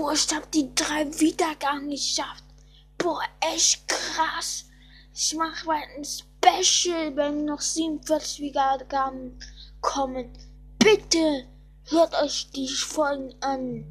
Boah, ich hab die drei Wiedergaben geschafft. Boah, echt krass. Ich mache mal ein Special, wenn noch 47 Wiedergaben kommen. Bitte hört euch die Folgen an.